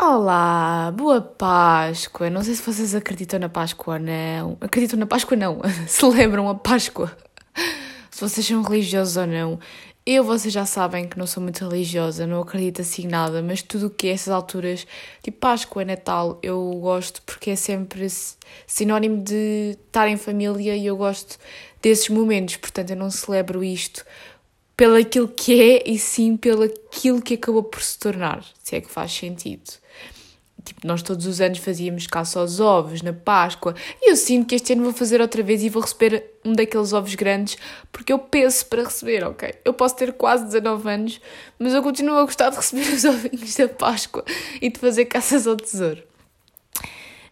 Olá, boa Páscoa. Não sei se vocês acreditam na Páscoa ou não. Acreditam na Páscoa não. Celebram a Páscoa. Se vocês são religiosos ou não. Eu, vocês já sabem que não sou muito religiosa, não acredito assim nada, mas tudo o que é essas alturas, tipo Páscoa, Natal, eu gosto porque é sempre sinónimo de estar em família e eu gosto desses momentos, portanto eu não celebro isto pelo aquilo que é e sim pelo aquilo que acabou por se tornar, se é que faz sentido. Tipo, nós todos os anos fazíamos caça aos ovos na Páscoa e eu sinto que este ano vou fazer outra vez e vou receber um daqueles ovos grandes porque eu penso para receber, ok? Eu posso ter quase 19 anos, mas eu continuo a gostar de receber os ovinhos da Páscoa e de fazer caças ao tesouro.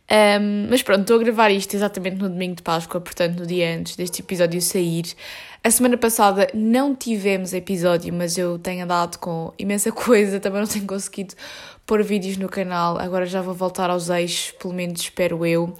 Um, mas pronto, estou a gravar isto exatamente no domingo de Páscoa, portanto, no dia antes deste episódio sair. A semana passada não tivemos episódio, mas eu tenho andado com imensa coisa, também não tenho conseguido pôr vídeos no canal. Agora já vou voltar aos eixos, pelo menos espero eu.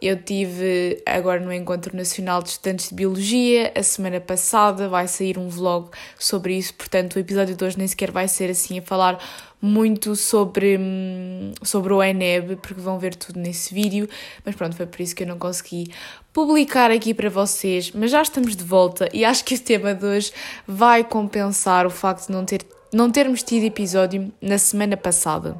Eu tive agora no Encontro Nacional de Estudantes de Biologia, a semana passada vai sair um vlog sobre isso, portanto o episódio de hoje nem sequer vai ser assim a falar muito sobre, hum, sobre o ENEB, porque vão ver tudo nesse vídeo, mas pronto, foi por isso que eu não consegui publicar aqui para vocês, mas já estamos de volta e acho que o tema de hoje vai compensar o facto de não, ter, não termos tido episódio na semana passada.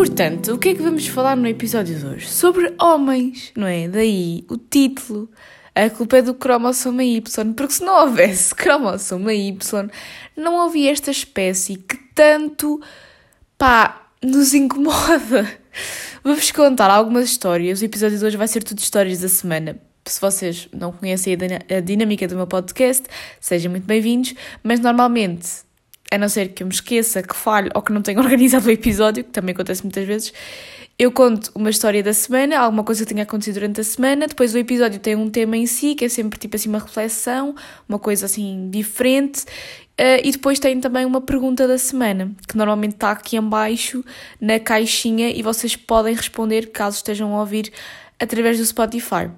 Portanto, o que é que vamos falar no episódio de hoje? Sobre homens, não é? Daí o título. A culpa é do cromossoma Y, porque se não houvesse cromossoma Y, não havia esta espécie que tanto, pá, nos incomoda. Vou-vos contar algumas histórias. O episódio de hoje vai ser tudo histórias da semana. Se vocês não conhecem a dinâmica do meu podcast, sejam muito bem-vindos, mas normalmente a não ser que eu me esqueça, que falhe ou que não tenha organizado o episódio, que também acontece muitas vezes, eu conto uma história da semana, alguma coisa que tenha acontecido durante a semana, depois o episódio tem um tema em si, que é sempre tipo assim uma reflexão, uma coisa assim diferente, uh, e depois tem também uma pergunta da semana, que normalmente está aqui embaixo na caixinha e vocês podem responder caso estejam a ouvir através do Spotify.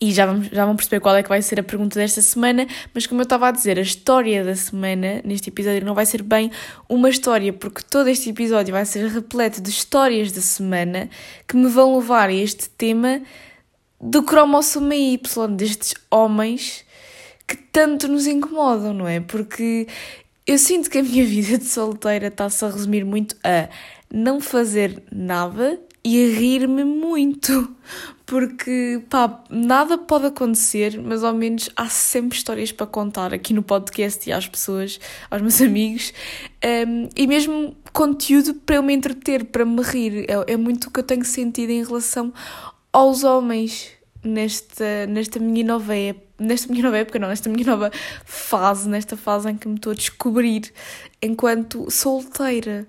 E já, vamos, já vão perceber qual é que vai ser a pergunta desta semana, mas como eu estava a dizer, a história da semana neste episódio não vai ser bem uma história, porque todo este episódio vai ser repleto de histórias da semana que me vão levar a este tema do cromossoma Y, destes homens que tanto nos incomodam, não é? Porque eu sinto que a minha vida de solteira está-se a resumir muito a não fazer nada e a rir-me muito, porque pá, nada pode acontecer, mas ao menos há sempre histórias para contar aqui no podcast e às pessoas, aos meus amigos, um, e mesmo conteúdo para eu me entreter, para me rir. É, é muito o que eu tenho sentido em relação aos homens nesta, nesta minha nova época. Nesta minha nova época, não, nesta minha nova fase, nesta fase em que me estou a descobrir enquanto solteira.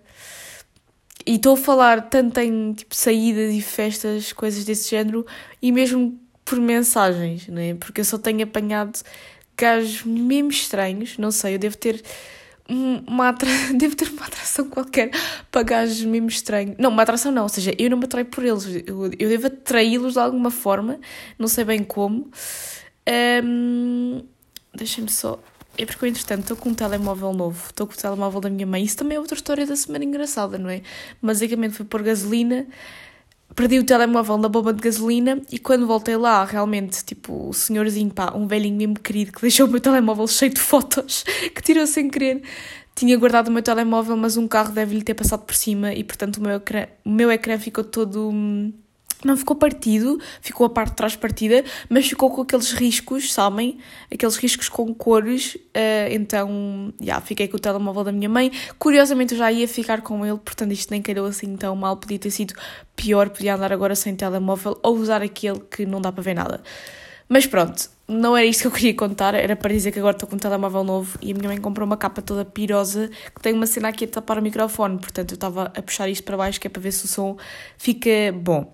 E estou a falar tanto em tipo, saídas e festas, coisas desse género, e mesmo por mensagens, né? Porque eu só tenho apanhado gajos mesmo estranhos, não sei, eu devo ter uma devo ter uma atração qualquer para gajos mesmo estranhos. Não, uma atração não, ou seja, eu não me atraio por eles, eu, eu devo atraí-los de alguma forma, não sei bem como. Um... Deixem-me só é porque eu, entretanto, estou com um telemóvel novo, estou com o telemóvel da minha mãe. Isso também é outra história da semana engraçada, não é? Basicamente foi pôr gasolina, perdi o telemóvel na bomba de gasolina e quando voltei lá, realmente, tipo, o senhorzinho, pá, um velhinho mesmo querido que deixou o meu telemóvel cheio de fotos, que tirou sem querer. Tinha guardado o meu telemóvel, mas um carro deve-lhe ter passado por cima e, portanto, o meu ecrã, o meu ecrã ficou todo. Hum, não ficou partido, ficou a parte de trás partida, mas ficou com aqueles riscos, sabem? Aqueles riscos com cores. Uh, então, já, yeah, fiquei com o telemóvel da minha mãe. Curiosamente, eu já ia ficar com ele, portanto, isto nem calhou assim tão mal. Podia ter sido pior, podia andar agora sem telemóvel ou usar aquele que não dá para ver nada. Mas pronto, não era isto que eu queria contar, era para dizer que agora estou com um telemóvel novo e a minha mãe comprou uma capa toda pirosa que tem uma cena aqui a tapar o microfone, portanto eu estava a puxar isto para baixo que é para ver se o som fica bom.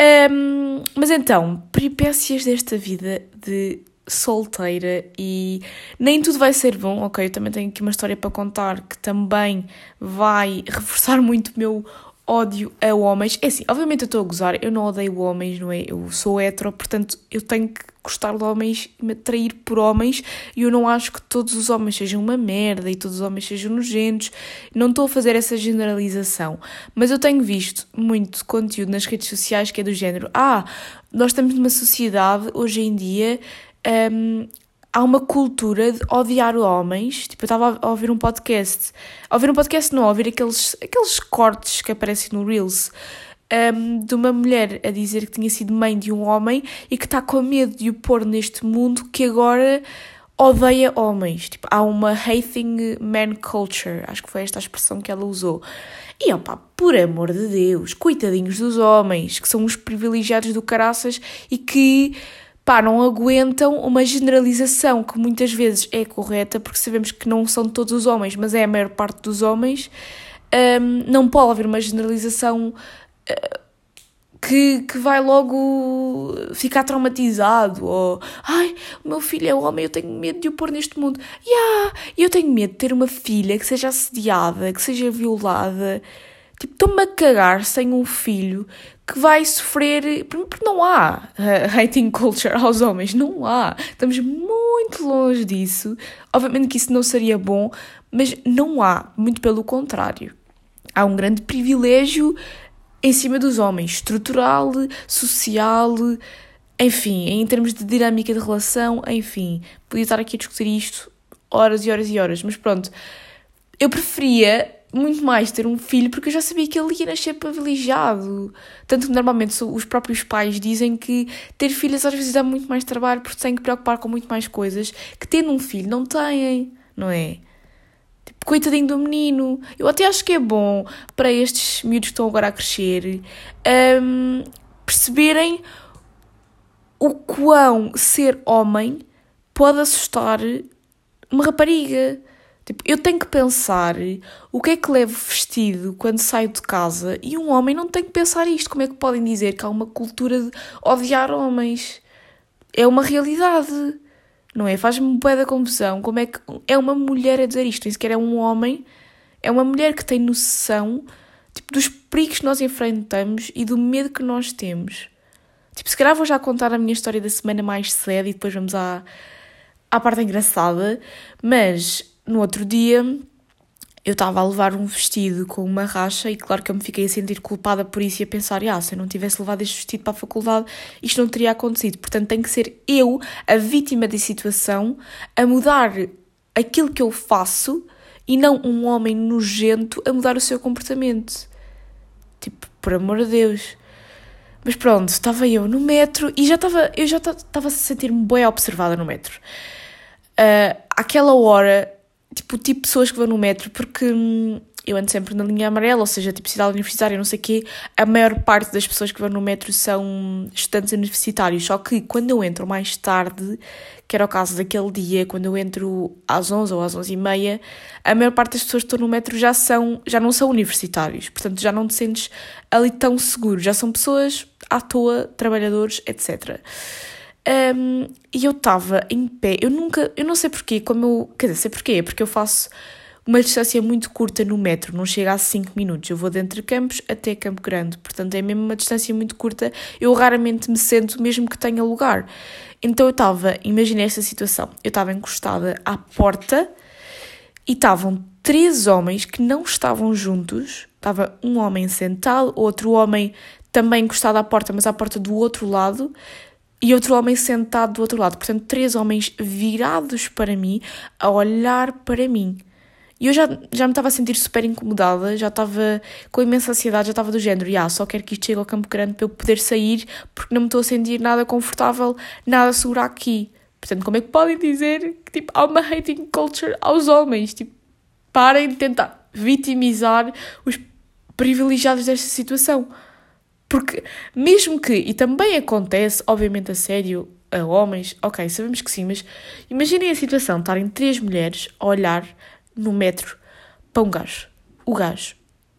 Um, mas então, peripécias desta vida de solteira e nem tudo vai ser bom, ok? Eu também tenho aqui uma história para contar que também vai reforçar muito o meu ódio a homens. É assim, obviamente eu estou a gozar, eu não odeio homens, não é? Eu sou hetero, portanto eu tenho que gostar de homens e me atrair por homens e eu não acho que todos os homens sejam uma merda e todos os homens sejam nojentos. Não estou a fazer essa generalização, mas eu tenho visto muito conteúdo nas redes sociais que é do género: ah, nós estamos numa sociedade hoje em dia. Um, há uma cultura de odiar homens. Tipo, eu estava a ouvir um podcast. A ouvir um podcast, não, a ouvir aqueles, aqueles cortes que aparecem no Reels. Um, de uma mulher a dizer que tinha sido mãe de um homem e que está com medo de o pôr neste mundo que agora odeia homens. Tipo, há uma hating man culture, acho que foi esta a expressão que ela usou. E opá, por amor de Deus, coitadinhos dos homens, que são os privilegiados do caraças e que pá, não aguentam uma generalização que muitas vezes é correta, porque sabemos que não são todos os homens, mas é a maior parte dos homens. Um, não pode haver uma generalização uh, que, que vai logo ficar traumatizado ou ai, o meu filho é homem, eu tenho medo de o pôr neste mundo. Yeah, eu tenho medo de ter uma filha que seja assediada, que seja violada. Tipo, estou-me a cagar sem um filho que vai sofrer. Porque não há uh, hating culture aos homens, não há. Estamos muito longe disso. Obviamente que isso não seria bom, mas não há, muito pelo contrário. Há um grande privilégio em cima dos homens, estrutural, social, enfim, em termos de dinâmica de relação, enfim. Podia estar aqui a discutir isto horas e horas e horas, mas pronto. Eu preferia muito mais ter um filho porque eu já sabia que ele ia nascer privilegiado. Tanto que normalmente os próprios pais dizem que ter filhos às vezes dá muito mais trabalho porque têm que preocupar com muito mais coisas que tendo um filho não têm, não é? Tipo, coitadinho do menino. Eu até acho que é bom para estes miúdos que estão agora a crescer um, perceberem o quão ser homem pode assustar uma rapariga. Tipo, eu tenho que pensar o que é que levo vestido quando saio de casa e um homem não tem que pensar isto. Como é que podem dizer que há uma cultura de odiar homens? É uma realidade, não é? Faz-me pé da confusão. Como é que é uma mulher a dizer isto? Nem sequer é um homem. É uma mulher que tem noção tipo, dos perigos que nós enfrentamos e do medo que nós temos. Tipo, se calhar vou já contar a minha história da semana mais cedo e depois vamos à, à parte engraçada. Mas no outro dia eu estava a levar um vestido com uma racha e claro que eu me fiquei a sentir culpada por isso e a pensar, ah, se eu não tivesse levado este vestido para a faculdade, isto não teria acontecido. Portanto, tem que ser eu, a vítima da situação, a mudar aquilo que eu faço e não um homem nojento a mudar o seu comportamento. Tipo, por amor de Deus. Mas pronto, estava eu no metro e já estava, eu já estava a sentir-me bem observada no metro. Uh, àquela hora tipo, o tipo de pessoas que vão no metro, porque hum, eu ando sempre na linha amarela, ou seja, tipo cidade universitária, não sei o quê, a maior parte das pessoas que vão no metro são estudantes universitários, só que quando eu entro mais tarde, que era o caso daquele dia, quando eu entro às 11 ou às 11 e meia, a maior parte das pessoas que estão no metro já, são, já não são universitários, portanto já não te sentes ali tão seguro, já são pessoas à toa, trabalhadores, etc., um, e eu estava em pé, eu nunca, eu não sei porquê, como eu, quer dizer, sei porquê, porque eu faço uma distância muito curta no metro, não chega a 5 minutos. Eu vou de entre Campos até Campo Grande, portanto é mesmo uma distância muito curta. Eu raramente me sento, mesmo que tenha lugar. Então eu estava, imaginei esta situação: eu estava encostada à porta e estavam três homens que não estavam juntos. Estava um homem sentado, outro homem também encostado à porta, mas à porta do outro lado e outro homem sentado do outro lado. Portanto, três homens virados para mim, a olhar para mim. E eu já, já me estava a sentir super incomodada, já estava com imensa ansiedade, já estava do género, ah, só quero que isto chegue ao Campo Grande para eu poder sair, porque não me estou a sentir nada confortável, nada segura aqui. Portanto, como é que podem dizer que tipo, há uma hating culture aos homens? Tipo, parem de tentar vitimizar os privilegiados desta situação. Porque, mesmo que, e também acontece, obviamente a sério, a homens, ok, sabemos que sim, mas imaginem a situação, estarem três mulheres a olhar no metro para um gajo. O gajo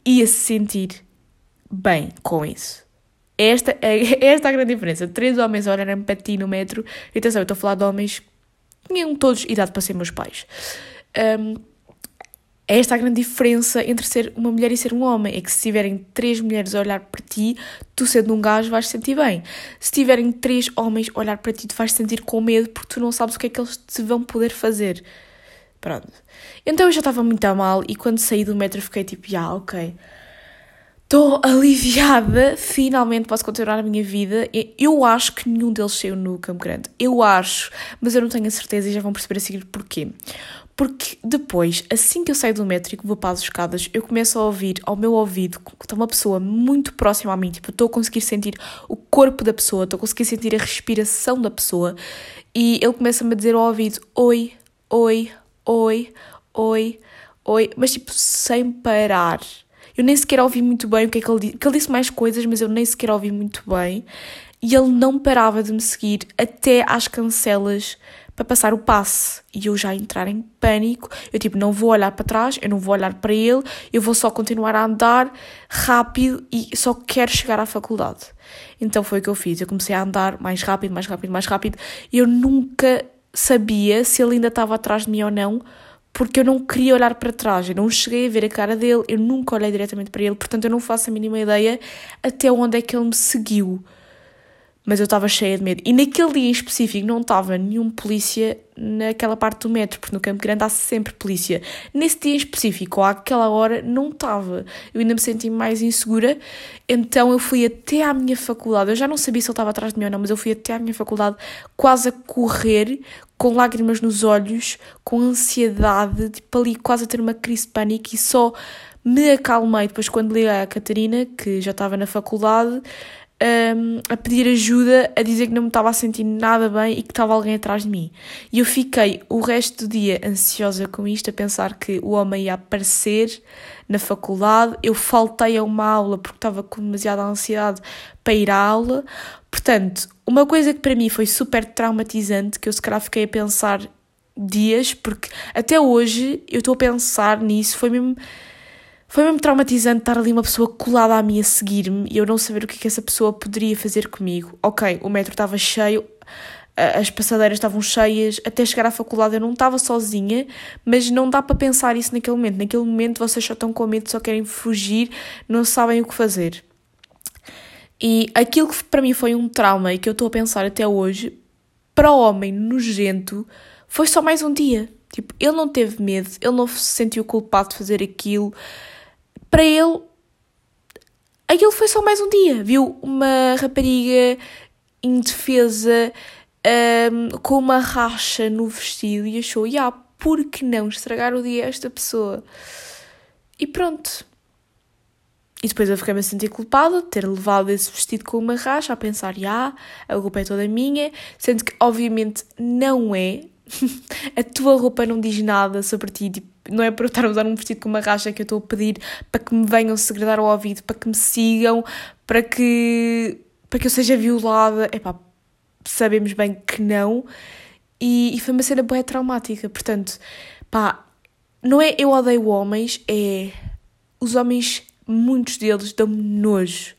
ia se sentir bem com isso. Esta é esta a grande diferença. Três homens a olharem para ti no metro. E atenção, eu estou a falar de homens que tinham todos idade para ser meus pais. Um, É esta a grande diferença entre ser uma mulher e ser um homem. É que se tiverem três mulheres a olhar para ti, tu sendo um gajo vais sentir bem. Se tiverem três homens a olhar para ti, tu vais sentir com medo porque tu não sabes o que é que eles te vão poder fazer. Pronto. Então eu já estava muito a mal e quando saí do metro fiquei tipo, yeah, ok. Estou aliviada, finalmente posso continuar a minha vida. Eu acho que nenhum deles saiu no Campo Grande. Eu acho, mas eu não tenho a certeza e já vão perceber a seguir porquê. Porque depois, assim que eu saio do metro e vou para as escadas, eu começo a ouvir ao meu ouvido que está uma pessoa muito próxima a mim. Tipo, estou a conseguir sentir o corpo da pessoa, estou a conseguir sentir a respiração da pessoa. E ele começa-me a dizer ao ouvido: Oi, oi, oi, oi, oi. Mas tipo, sem parar eu nem sequer ouvi muito bem o que é que ele disse. Que ele disse mais coisas, mas eu nem sequer ouvi muito bem. E ele não parava de me seguir até às cancelas para passar o passe. E eu já entrar em pânico. Eu tipo, não vou olhar para trás, eu não vou olhar para ele, eu vou só continuar a andar rápido e só quero chegar à faculdade. Então foi o que eu fiz. Eu comecei a andar mais rápido, mais rápido, mais rápido. E eu nunca sabia se ele ainda estava atrás de mim ou não, porque eu não queria olhar para trás, eu não cheguei a ver a cara dele, eu nunca olhei diretamente para ele, portanto eu não faço a mínima ideia até onde é que ele me seguiu mas eu estava cheia de medo. E naquele dia em específico não estava nenhum polícia naquela parte do metro, porque no Campo Grande há sempre polícia. Nesse dia em específico, ou àquela hora, não estava. Eu ainda me senti mais insegura, então eu fui até à minha faculdade. Eu já não sabia se ele estava atrás de mim ou não, mas eu fui até à minha faculdade quase a correr, com lágrimas nos olhos, com ansiedade, tipo ali quase a ter uma crise de pânico e só me acalmei depois quando liguei à Catarina, que já estava na faculdade, um, a pedir ajuda, a dizer que não me estava a sentir nada bem e que estava alguém atrás de mim. E eu fiquei o resto do dia ansiosa com isto, a pensar que o homem ia aparecer na faculdade. Eu faltei a uma aula porque estava com demasiada ansiedade para ir à aula. Portanto, uma coisa que para mim foi super traumatizante, que eu se calhar fiquei a pensar dias, porque até hoje eu estou a pensar nisso, foi mesmo foi mesmo traumatizante estar ali uma pessoa colada a mim a seguir-me e eu não saber o que, é que essa pessoa poderia fazer comigo. Ok, o metro estava cheio, as passadeiras estavam cheias, até chegar à faculdade eu não estava sozinha, mas não dá para pensar isso naquele momento. Naquele momento vocês só estão com medo, só querem fugir, não sabem o que fazer. E aquilo que para mim foi um trauma e que eu estou a pensar até hoje, para o homem nojento, foi só mais um dia. Tipo, ele não teve medo, ele não se sentiu culpado de fazer aquilo para ele, aquilo foi só mais um dia. Viu uma rapariga indefesa um, com uma racha no vestido e achou, ah, yeah, por que não estragar o dia a esta pessoa? E pronto. E depois eu fiquei-me a sentir culpada de ter levado esse vestido com uma racha, a pensar, yeah, a culpa é toda minha, sendo que obviamente não é. a tua roupa não diz nada sobre ti, tipo, não é para eu estar a usar um vestido com uma racha que eu estou a pedir para que me venham segredar ao ouvido, para que me sigam, para que, para que eu seja violada. Epá, sabemos bem que não. E, e foi uma cena boa traumática. Portanto, pá, não é eu odeio homens, é os homens, muitos deles dão-me nojo.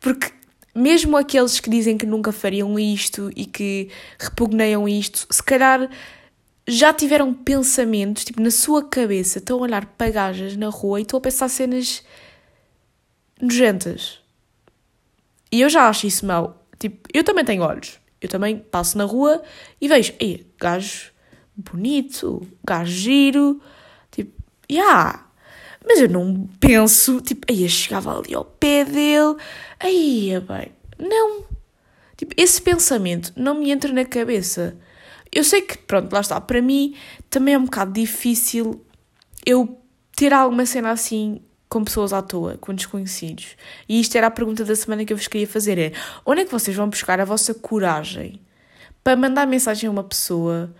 Porque mesmo aqueles que dizem que nunca fariam isto e que repugneiam isto, se calhar já tiveram pensamentos, tipo, na sua cabeça, estão a olhar para gajas na rua e estão a pensar cenas nojentas. E eu já acho isso mau. Tipo, eu também tenho olhos. Eu também passo na rua e vejo, ei, gajo bonito, gajo giro, tipo. Yeah. Mas eu não penso, tipo, aí chegava ali ao pé dele, aí, bem, não. Tipo, esse pensamento não me entra na cabeça. Eu sei que, pronto, lá está, para mim também é um bocado difícil eu ter alguma cena assim com pessoas à toa, com desconhecidos. E isto era a pergunta da semana que eu vos queria fazer: é onde é que vocês vão buscar a vossa coragem para mandar mensagem a uma pessoa,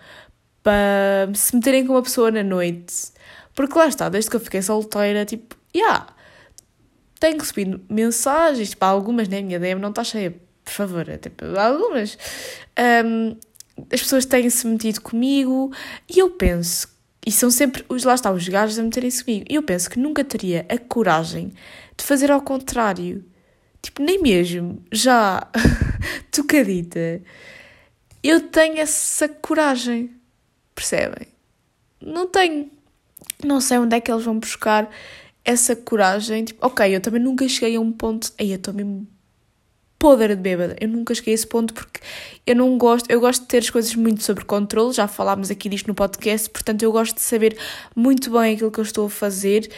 para se meterem com uma pessoa na noite? Porque lá está, desde que eu fiquei solteira, tipo, já, yeah, tenho recebido mensagens, tipo, algumas, né? A minha DM não está cheia, por favor, é tipo, algumas. Um, as pessoas têm-se metido comigo e eu penso, e são sempre, os lá está, os gajos a meterem-se comigo, e eu penso que nunca teria a coragem de fazer ao contrário. Tipo, nem mesmo, já tocadita, eu tenho essa coragem, percebem? Não tenho. Não sei onde é que eles vão buscar essa coragem. Tipo, ok, eu também nunca cheguei a um ponto. Aí eu estou mesmo podre de bêbada. Eu nunca cheguei a esse ponto porque eu não gosto. Eu gosto de ter as coisas muito sob controle. Já falámos aqui disto no podcast. Portanto, eu gosto de saber muito bem aquilo que eu estou a fazer.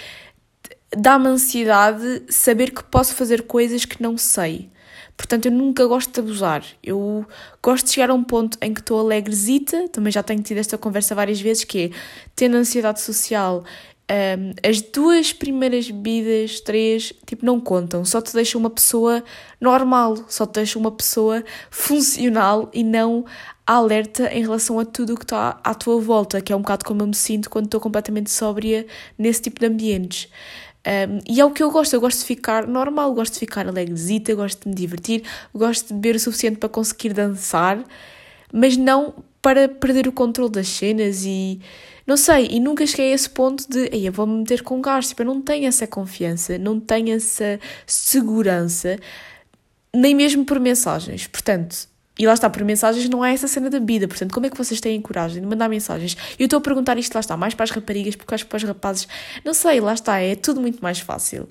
Dá-me ansiedade saber que posso fazer coisas que não sei. Portanto, eu nunca gosto de abusar. Eu gosto de chegar a um ponto em que estou alegrezita, também já tenho tido esta conversa várias vezes, que é tendo ansiedade social, um, as duas primeiras bebidas, três, tipo, não contam, só te deixam uma pessoa normal, só te deixam uma pessoa funcional e não alerta em relação a tudo o que está à tua volta, que é um bocado como eu me sinto quando estou completamente sóbria nesse tipo de ambientes. Um, e é o que eu gosto, eu gosto de ficar normal, gosto de ficar alegrezita, gosto de me divertir, gosto de beber o suficiente para conseguir dançar, mas não para perder o controle das cenas e não sei, e nunca cheguei a esse ponto de eu vou-me meter com gás, tipo, eu não tenho essa confiança, não tenho essa segurança, nem mesmo por mensagens. Portanto, e lá está, por mensagens não é essa cena da vida. Portanto, como é que vocês têm coragem de mandar mensagens? Eu estou a perguntar isto, lá está, mais para as raparigas, porque acho que para os rapazes, não sei, lá está, é tudo muito mais fácil.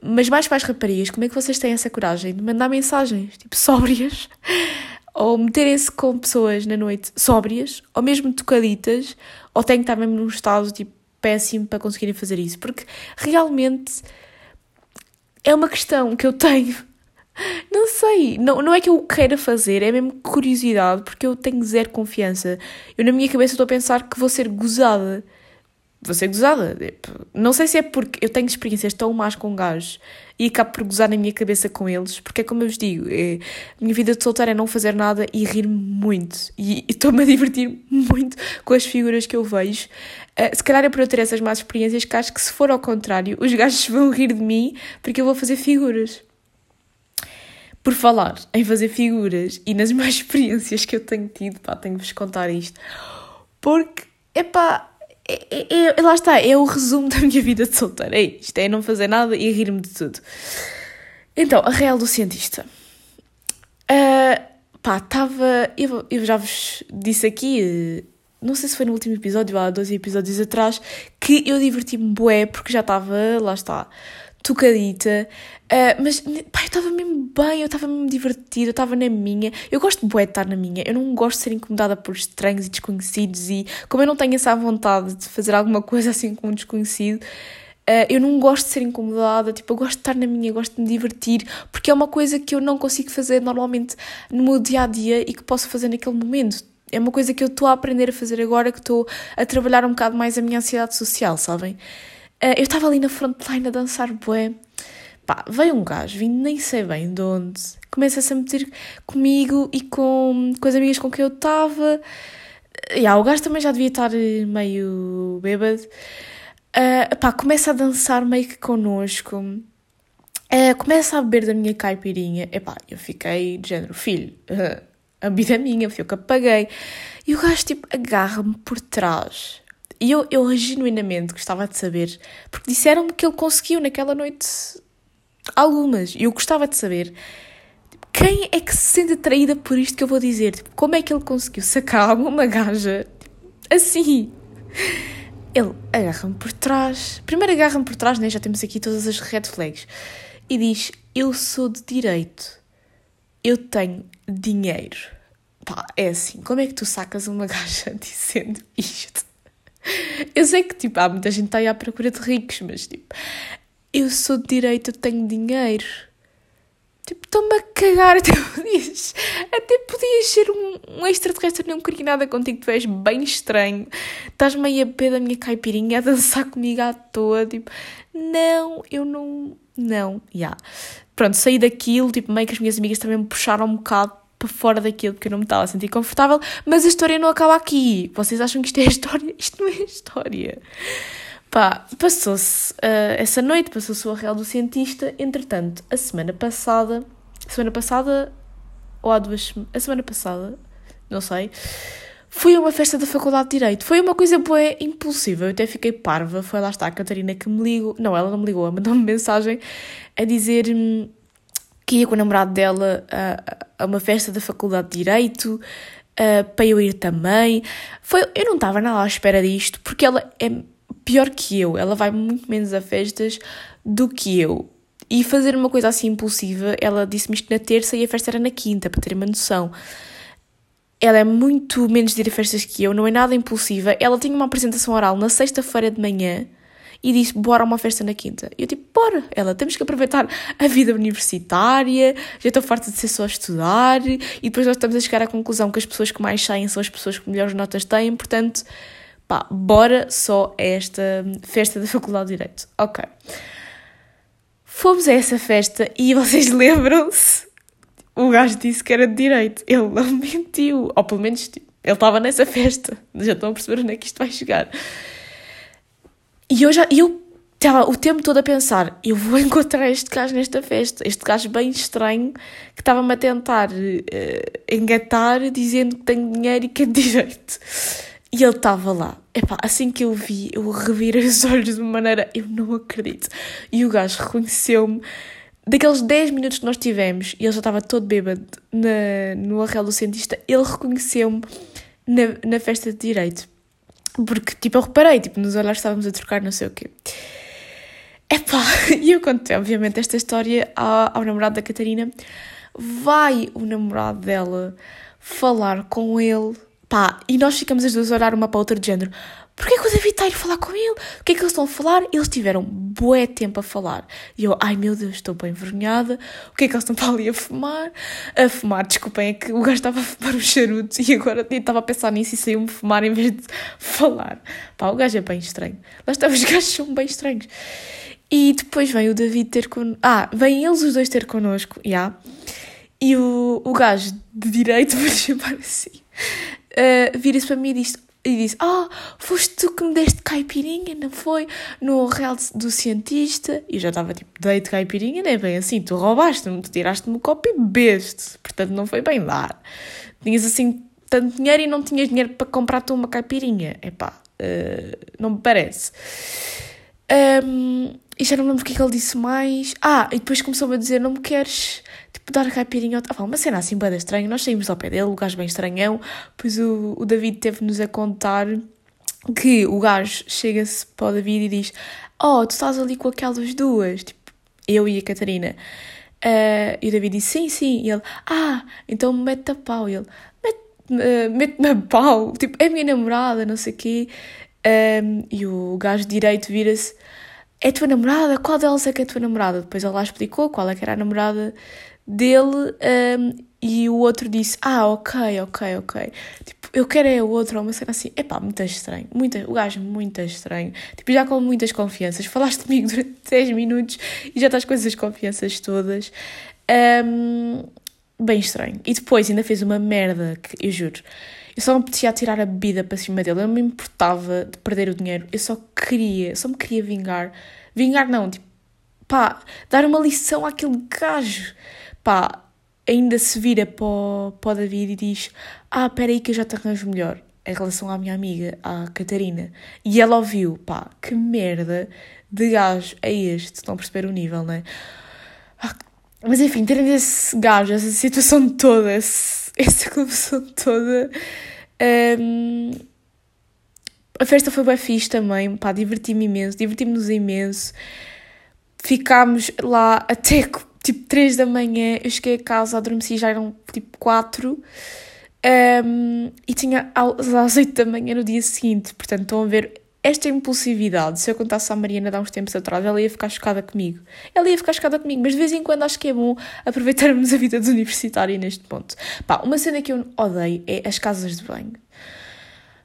Mas mais para as raparigas, como é que vocês têm essa coragem de mandar mensagens, tipo, sóbrias? Ou meterem-se com pessoas na noite sóbrias, ou mesmo tocaditas, ou têm que estar mesmo num estado, tipo, péssimo para conseguirem fazer isso? Porque realmente é uma questão que eu tenho não sei, não, não é que eu queira fazer, é mesmo curiosidade, porque eu tenho zero confiança. Eu, na minha cabeça, estou a pensar que vou ser gozada. Vou ser gozada. Não sei se é porque eu tenho experiências tão más com gajos e acabo por gozar na minha cabeça com eles, porque é como eu vos digo, é, a minha vida de solteira é não fazer nada e rir-me muito. E estou-me a divertir muito com as figuras que eu vejo. Uh, se calhar é por eu ter essas más experiências que acho que se for ao contrário, os gajos vão rir de mim porque eu vou fazer figuras por falar em fazer figuras e nas mais experiências que eu tenho tido, pá, tenho de vos contar isto. Porque, epá, é, é, é, lá está, é o resumo da minha vida de solteira. É isto, é não fazer nada e rir-me de tudo. Então, a real do cientista. Uh, pá, estava. Eu, eu já vos disse aqui, não sei se foi no último episódio, há 12 episódios atrás, que eu diverti-me bué porque já estava, lá está, tocadita. Uh, mas pá, eu estava mesmo bem, eu estava mesmo divertida, eu estava na minha. Eu gosto de de estar na minha, eu não gosto de ser incomodada por estranhos e desconhecidos. E como eu não tenho essa vontade de fazer alguma coisa assim com um desconhecido, uh, eu não gosto de ser incomodada. Tipo, eu gosto de estar na minha, gosto de me divertir, porque é uma coisa que eu não consigo fazer normalmente no meu dia a dia e que posso fazer naquele momento. É uma coisa que eu estou a aprender a fazer agora, que estou a trabalhar um bocado mais a minha ansiedade social, sabem? Uh, eu estava ali na frontline a dançar bué. Pá, veio um gajo, vim nem sei bem de onde, começa-se a meter comigo e com, com as amigas com quem eu estava. E yeah, o gajo também já devia estar meio bêbado. Uh, pá, começa a dançar meio que connosco. Uh, começa a beber da minha caipirinha. Epá, eu fiquei de género, filho, a vida é minha, foi eu que apaguei. E o gajo, tipo, agarra-me por trás e eu, eu genuinamente gostava de saber, porque disseram-me que ele conseguiu naquela noite algumas, e eu gostava de saber quem é que se sente atraída por isto que eu vou dizer. Tipo, como é que ele conseguiu sacar uma gaja assim? Ele agarra-me por trás. Primeiro agarra-me por trás, né? já temos aqui todas as red flags. E diz: Eu sou de direito. Eu tenho dinheiro. Pá, é assim. Como é que tu sacas uma gaja dizendo isto? Eu sei que, tipo, há muita gente que está aí à procura de ricos, mas, tipo, eu sou de direito, eu tenho dinheiro. Tipo, estou-me a cagar, até podias, até podias ser um, um extraterrestre, não queria nada contigo, tu és bem estranho, estás meio a pé da minha caipirinha a dançar comigo à toa, tipo, não, eu não, não, já. Yeah. Pronto, saí daquilo, tipo, meio que as minhas amigas também me puxaram um bocado para fora daquilo porque eu não me estava a sentir confortável, mas a história não acaba aqui. Vocês acham que isto é história? Isto não é história. Pá, passou-se uh, essa noite, passou-se o Real do Cientista. Entretanto, a semana passada, semana passada, ou há duas a semana passada, não sei, fui a uma festa da Faculdade de Direito. Foi uma coisa boa, impulsiva. Eu até fiquei parva. Foi lá está a Catarina que me ligou. Não, ela não me ligou, ela mandou-me mensagem a dizer que ia com o namorado dela a, a uma festa da Faculdade de Direito, para eu ir também. Foi, eu não estava nada à espera disto, porque ela é pior que eu. Ela vai muito menos a festas do que eu. E fazer uma coisa assim impulsiva, ela disse-me isto na terça e a festa era na quinta, para ter uma noção. Ela é muito menos de ir a festas que eu, não é nada impulsiva. Ela tinha uma apresentação oral na sexta-feira de manhã e disse: Bora a uma festa na quinta. E eu, tipo, bora. Ela, temos que aproveitar a vida universitária, já estou farta de ser só estudar. E depois nós estamos a chegar à conclusão que as pessoas que mais saem são as pessoas que melhores notas têm, portanto, pá, bora só a esta festa da Faculdade de Direito. Ok. Fomos a essa festa e vocês lembram-se? O gajo disse que era de direito. Ele não mentiu. Ou pelo menos tipo, ele estava nessa festa. Já estão a perceber onde é que isto vai chegar. E eu já, eu estava o tempo todo a pensar, eu vou encontrar este gajo nesta festa, este gajo bem estranho que estava-me a tentar uh, engatar dizendo que tenho dinheiro e que é direito. E ele estava lá. Epá, assim que eu vi, eu revirei os olhos de uma maneira, eu não acredito. E o gajo reconheceu-me. Daqueles 10 minutos que nós tivemos, e ele já estava todo bêbado na, no arrel do cientista, ele reconheceu-me na, na festa de direito. Porque, tipo, eu reparei, tipo, nos olhares estávamos a trocar não sei o quê. Epá, e eu contei, obviamente, esta história ao, ao namorado da Catarina. Vai o namorado dela falar com ele, pá, e nós ficamos as duas a olhar uma para a outra de género. Porquê que o David está a ir falar com ele? O que é que eles estão a falar? Eles tiveram bué tempo a falar. E eu, ai meu Deus, estou bem envergonhada. O que é que eles estão para ali a fumar? A fumar, desculpem, é que o gajo estava a fumar um charuto e agora eu estava a pensar nisso e saiu-me fumar em vez de falar. Pá, o gajo é bem estranho. Lá está, os gajos são bem estranhos. E depois vem o David ter connosco. Ah, vêm eles os dois ter connosco, já. Yeah. E o, o gajo de direito, vou chamar assim, uh, vira-se para mim e diz: e disse: Ah, foste tu que me deste caipirinha, não foi? No real do cientista. E eu já estava tipo: Dei-te caipirinha, não é bem assim. Tu roubaste-me, tu tiraste-me o copo e bebeste. Portanto, não foi bem dar. Tinhas assim tanto dinheiro e não tinhas dinheiro para comprar-te uma caipirinha. Epá, uh, não me parece. Um, e já não lembro o que é que ele disse mais. Ah, e depois começou-me a dizer: Não me queres tipo, dar a caipirinha. Ah, uma cena assim, bem estranha. Nós saímos ao pé dele, o gajo bem estranhão. Pois o, o David teve-nos a contar que o gajo chega-se para o David e diz: Oh, tu estás ali com aquelas duas, tipo, eu e a Catarina. Uh, e o David disse: Sim, sim. E ele: Ah, então mete a pau. E ele: Mete-me uh, mete a pau, tipo, é minha namorada, não sei o quê. Um, e o gajo direito vira-se: É tua namorada? Qual delas é que é tua namorada? Depois lá explicou qual é que era a namorada dele um, e o outro disse: Ah, ok, ok, ok. Tipo, eu quero é o outro, ou uma cena assim. Epá, muito estranho. Muito, o gajo muito estranho. Tipo, já com muitas confianças. Falaste comigo durante 10 minutos e já estás com essas confianças todas. Um, bem estranho. E depois ainda fez uma merda que, eu juro, eu só me apetecia tirar a bebida para cima dele. Eu não me importava de perder o dinheiro. Eu só queria, só me queria vingar. Vingar não, tipo, pá, dar uma lição àquele gajo pá, ainda se vira para o, para o David e diz: Ah, espera aí que eu já te arranjo melhor. Em relação à minha amiga, à Catarina. E ela ouviu: pá, que merda de gajo é este? Estão a perceber o nível, não é? Ah, mas enfim, tendo esse gajo, essa situação toda, esse, essa confusão toda. Um, a festa foi bem fixe também, pá, diverti-me imenso, divertimos-nos imenso. Ficámos lá até tipo 3 da manhã, eu cheguei a casa, adormeci, já eram tipo 4 um, e tinha às 8 da manhã no dia seguinte. Portanto, estão a ver esta impulsividade. Se eu contasse à Mariana há uns tempos atrás, ela ia ficar chocada comigo. Ela ia ficar chocada comigo, mas de vez em quando acho que é bom aproveitarmos a vida de universitária neste ponto. Pá, uma cena que eu odeio é as casas de banho.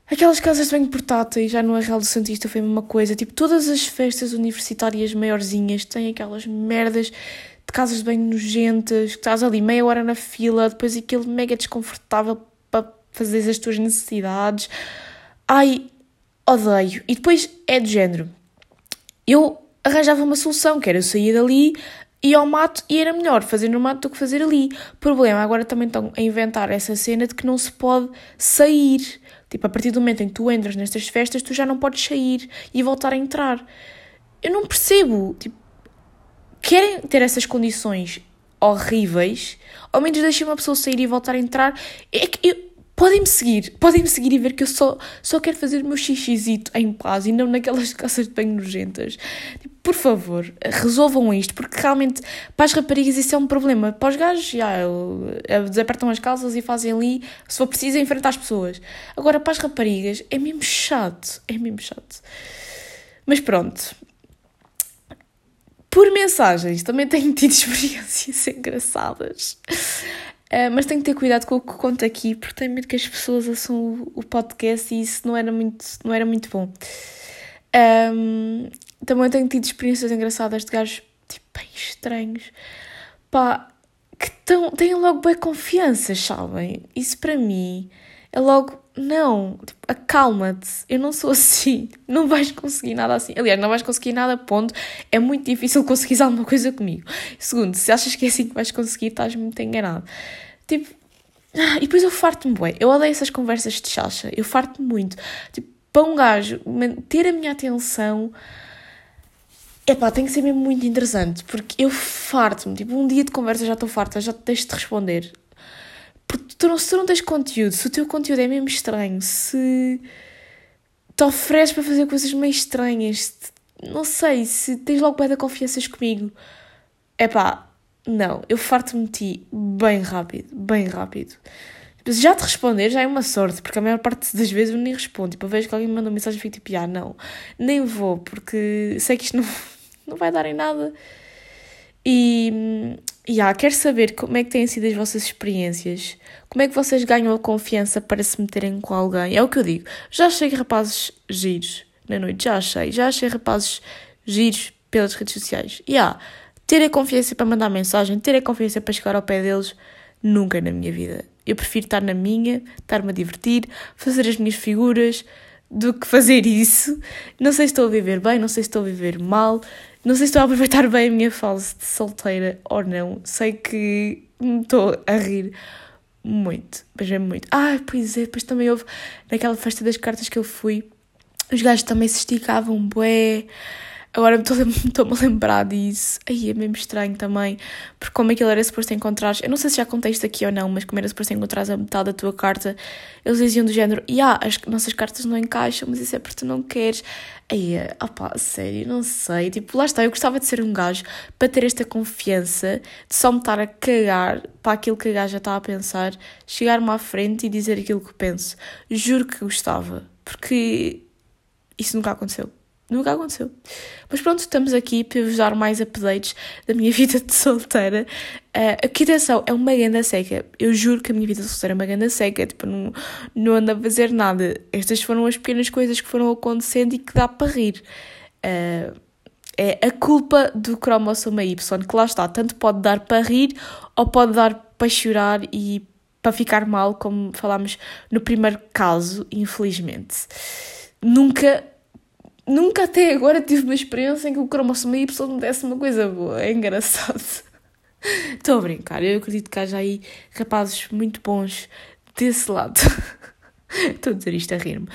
Aquelas casas de banho portáteis, já no Arreal do Santista foi a mesma coisa. Tipo, todas as festas universitárias maiorzinhas têm aquelas merdas de casas de banho nojentas, que estás ali meia hora na fila, depois aquilo mega desconfortável para fazer as tuas necessidades. Ai, odeio. E depois é de género. Eu arranjava uma solução, que era eu sair dali, ia ao mato e era melhor fazer no mato do que fazer ali. Problema, agora também estão a inventar essa cena de que não se pode sair. Tipo, a partir do momento em que tu entras nestas festas, tu já não podes sair e voltar a entrar. Eu não percebo. Tipo, querem ter essas condições horríveis, ao menos deixem uma pessoa sair e voltar a entrar. É que eu, podem-me seguir, podem-me seguir e ver que eu só, só quero fazer o meu xixizito em paz e não naquelas casas de banho nojentas. Tipo, por favor, resolvam isto, porque realmente para as raparigas isso é um problema. Para os gajos, já, desapertam as calças e fazem ali, se for preciso, enfrentar as pessoas. Agora, para as raparigas, é mesmo chato, é mesmo chato. Mas pronto. Por mensagens, também tenho tido experiências engraçadas. Uh, mas tenho que ter cuidado com o que conto aqui, porque tenho medo que as pessoas ouçam o, podcast e isso não era muito, não era muito bom. Um, também tenho tido experiências engraçadas de gajos tipo, bem estranhos. Pá, que tão, têm logo bem confiança, sabem? Isso para mim é logo, não, tipo, acalma-te, eu não sou assim, não vais conseguir nada assim. Aliás, não vais conseguir nada, ponto. É muito difícil conseguir alguma coisa comigo. Segundo, se achas que é assim que vais conseguir, estás muito enganado. Tipo, ah, e depois eu farto-me bem. Eu odeio essas conversas de chacha. Eu farto-me muito. Tipo, para um gajo ter a minha atenção. Epá, tem que ser mesmo muito interessante, porque eu farto-me, tipo, um dia de conversa já estou farta, já te deixo de responder. Porque tu não, se tu não tens conteúdo, se o teu conteúdo é mesmo estranho, se te ofereces para fazer coisas meio estranhas, não sei, se tens logo bem da confianças comigo, epá, não, eu farto-me ti bem rápido, bem rápido. Tipo, já te responder já é uma sorte, porque a maior parte das vezes eu nem respondo. Tipo, eu vejo que alguém me manda uma mensagem e fico tipo, ah, não, nem vou, porque sei que isto não, não vai dar em nada. E, e ah, quero saber como é que têm sido as vossas experiências. Como é que vocês ganham a confiança para se meterem com alguém? É o que eu digo. Já achei rapazes giros na noite, já achei. Já achei rapazes giros pelas redes sociais. E ah, ter a confiança para mandar mensagem, ter a confiança para chegar ao pé deles, nunca na minha vida. Eu prefiro estar na minha, estar-me a divertir, fazer as minhas figuras, do que fazer isso. Não sei se estou a viver bem, não sei se estou a viver mal, não sei se estou a aproveitar bem a minha fase de solteira ou não. Sei que me estou a rir muito, mas é muito. Ah, pois é, depois também houve naquela festa das cartas que eu fui, os gajos também se esticavam, bué. Agora estou-me a lembrar disso. Aí é mesmo estranho também, porque como aquilo era suposto encontrar. Eu não sei se já contei isto aqui ou não, mas como era suposto encontrar a metade da tua carta, eles diziam do género: e ah, as nossas cartas não encaixam, mas isso é porque tu não queres. Aí, opá, sério, não sei. Tipo, lá está, eu gostava de ser um gajo para ter esta confiança de só me estar a cagar para aquilo que a gaja está a pensar, chegar-me à frente e dizer aquilo que penso. Juro que gostava, porque isso nunca aconteceu. Nunca aconteceu. Mas pronto, estamos aqui para vos dar mais updates da minha vida de solteira. Uh, aqui atenção, é uma ganda seca. Eu juro que a minha vida de solteira é uma ganda seca. Tipo, não, não ando a fazer nada. Estas foram as pequenas coisas que foram acontecendo e que dá para rir. Uh, é a culpa do cromossoma Y, que lá está, tanto pode dar para rir ou pode dar para chorar e para ficar mal, como falámos no primeiro caso, infelizmente. Nunca Nunca até agora tive uma experiência em que o cromossomo Y me desse uma coisa boa. É engraçado. Estou a brincar. Eu acredito que haja aí rapazes muito bons desse lado. Estou a dizer isto a rir-me.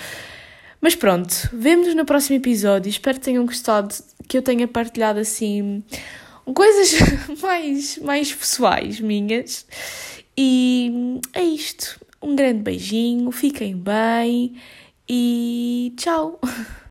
Mas pronto, vemos-nos no próximo episódio. Espero que tenham gostado, que eu tenha partilhado assim coisas mais, mais pessoais minhas. E é isto. Um grande beijinho, fiquem bem e tchau!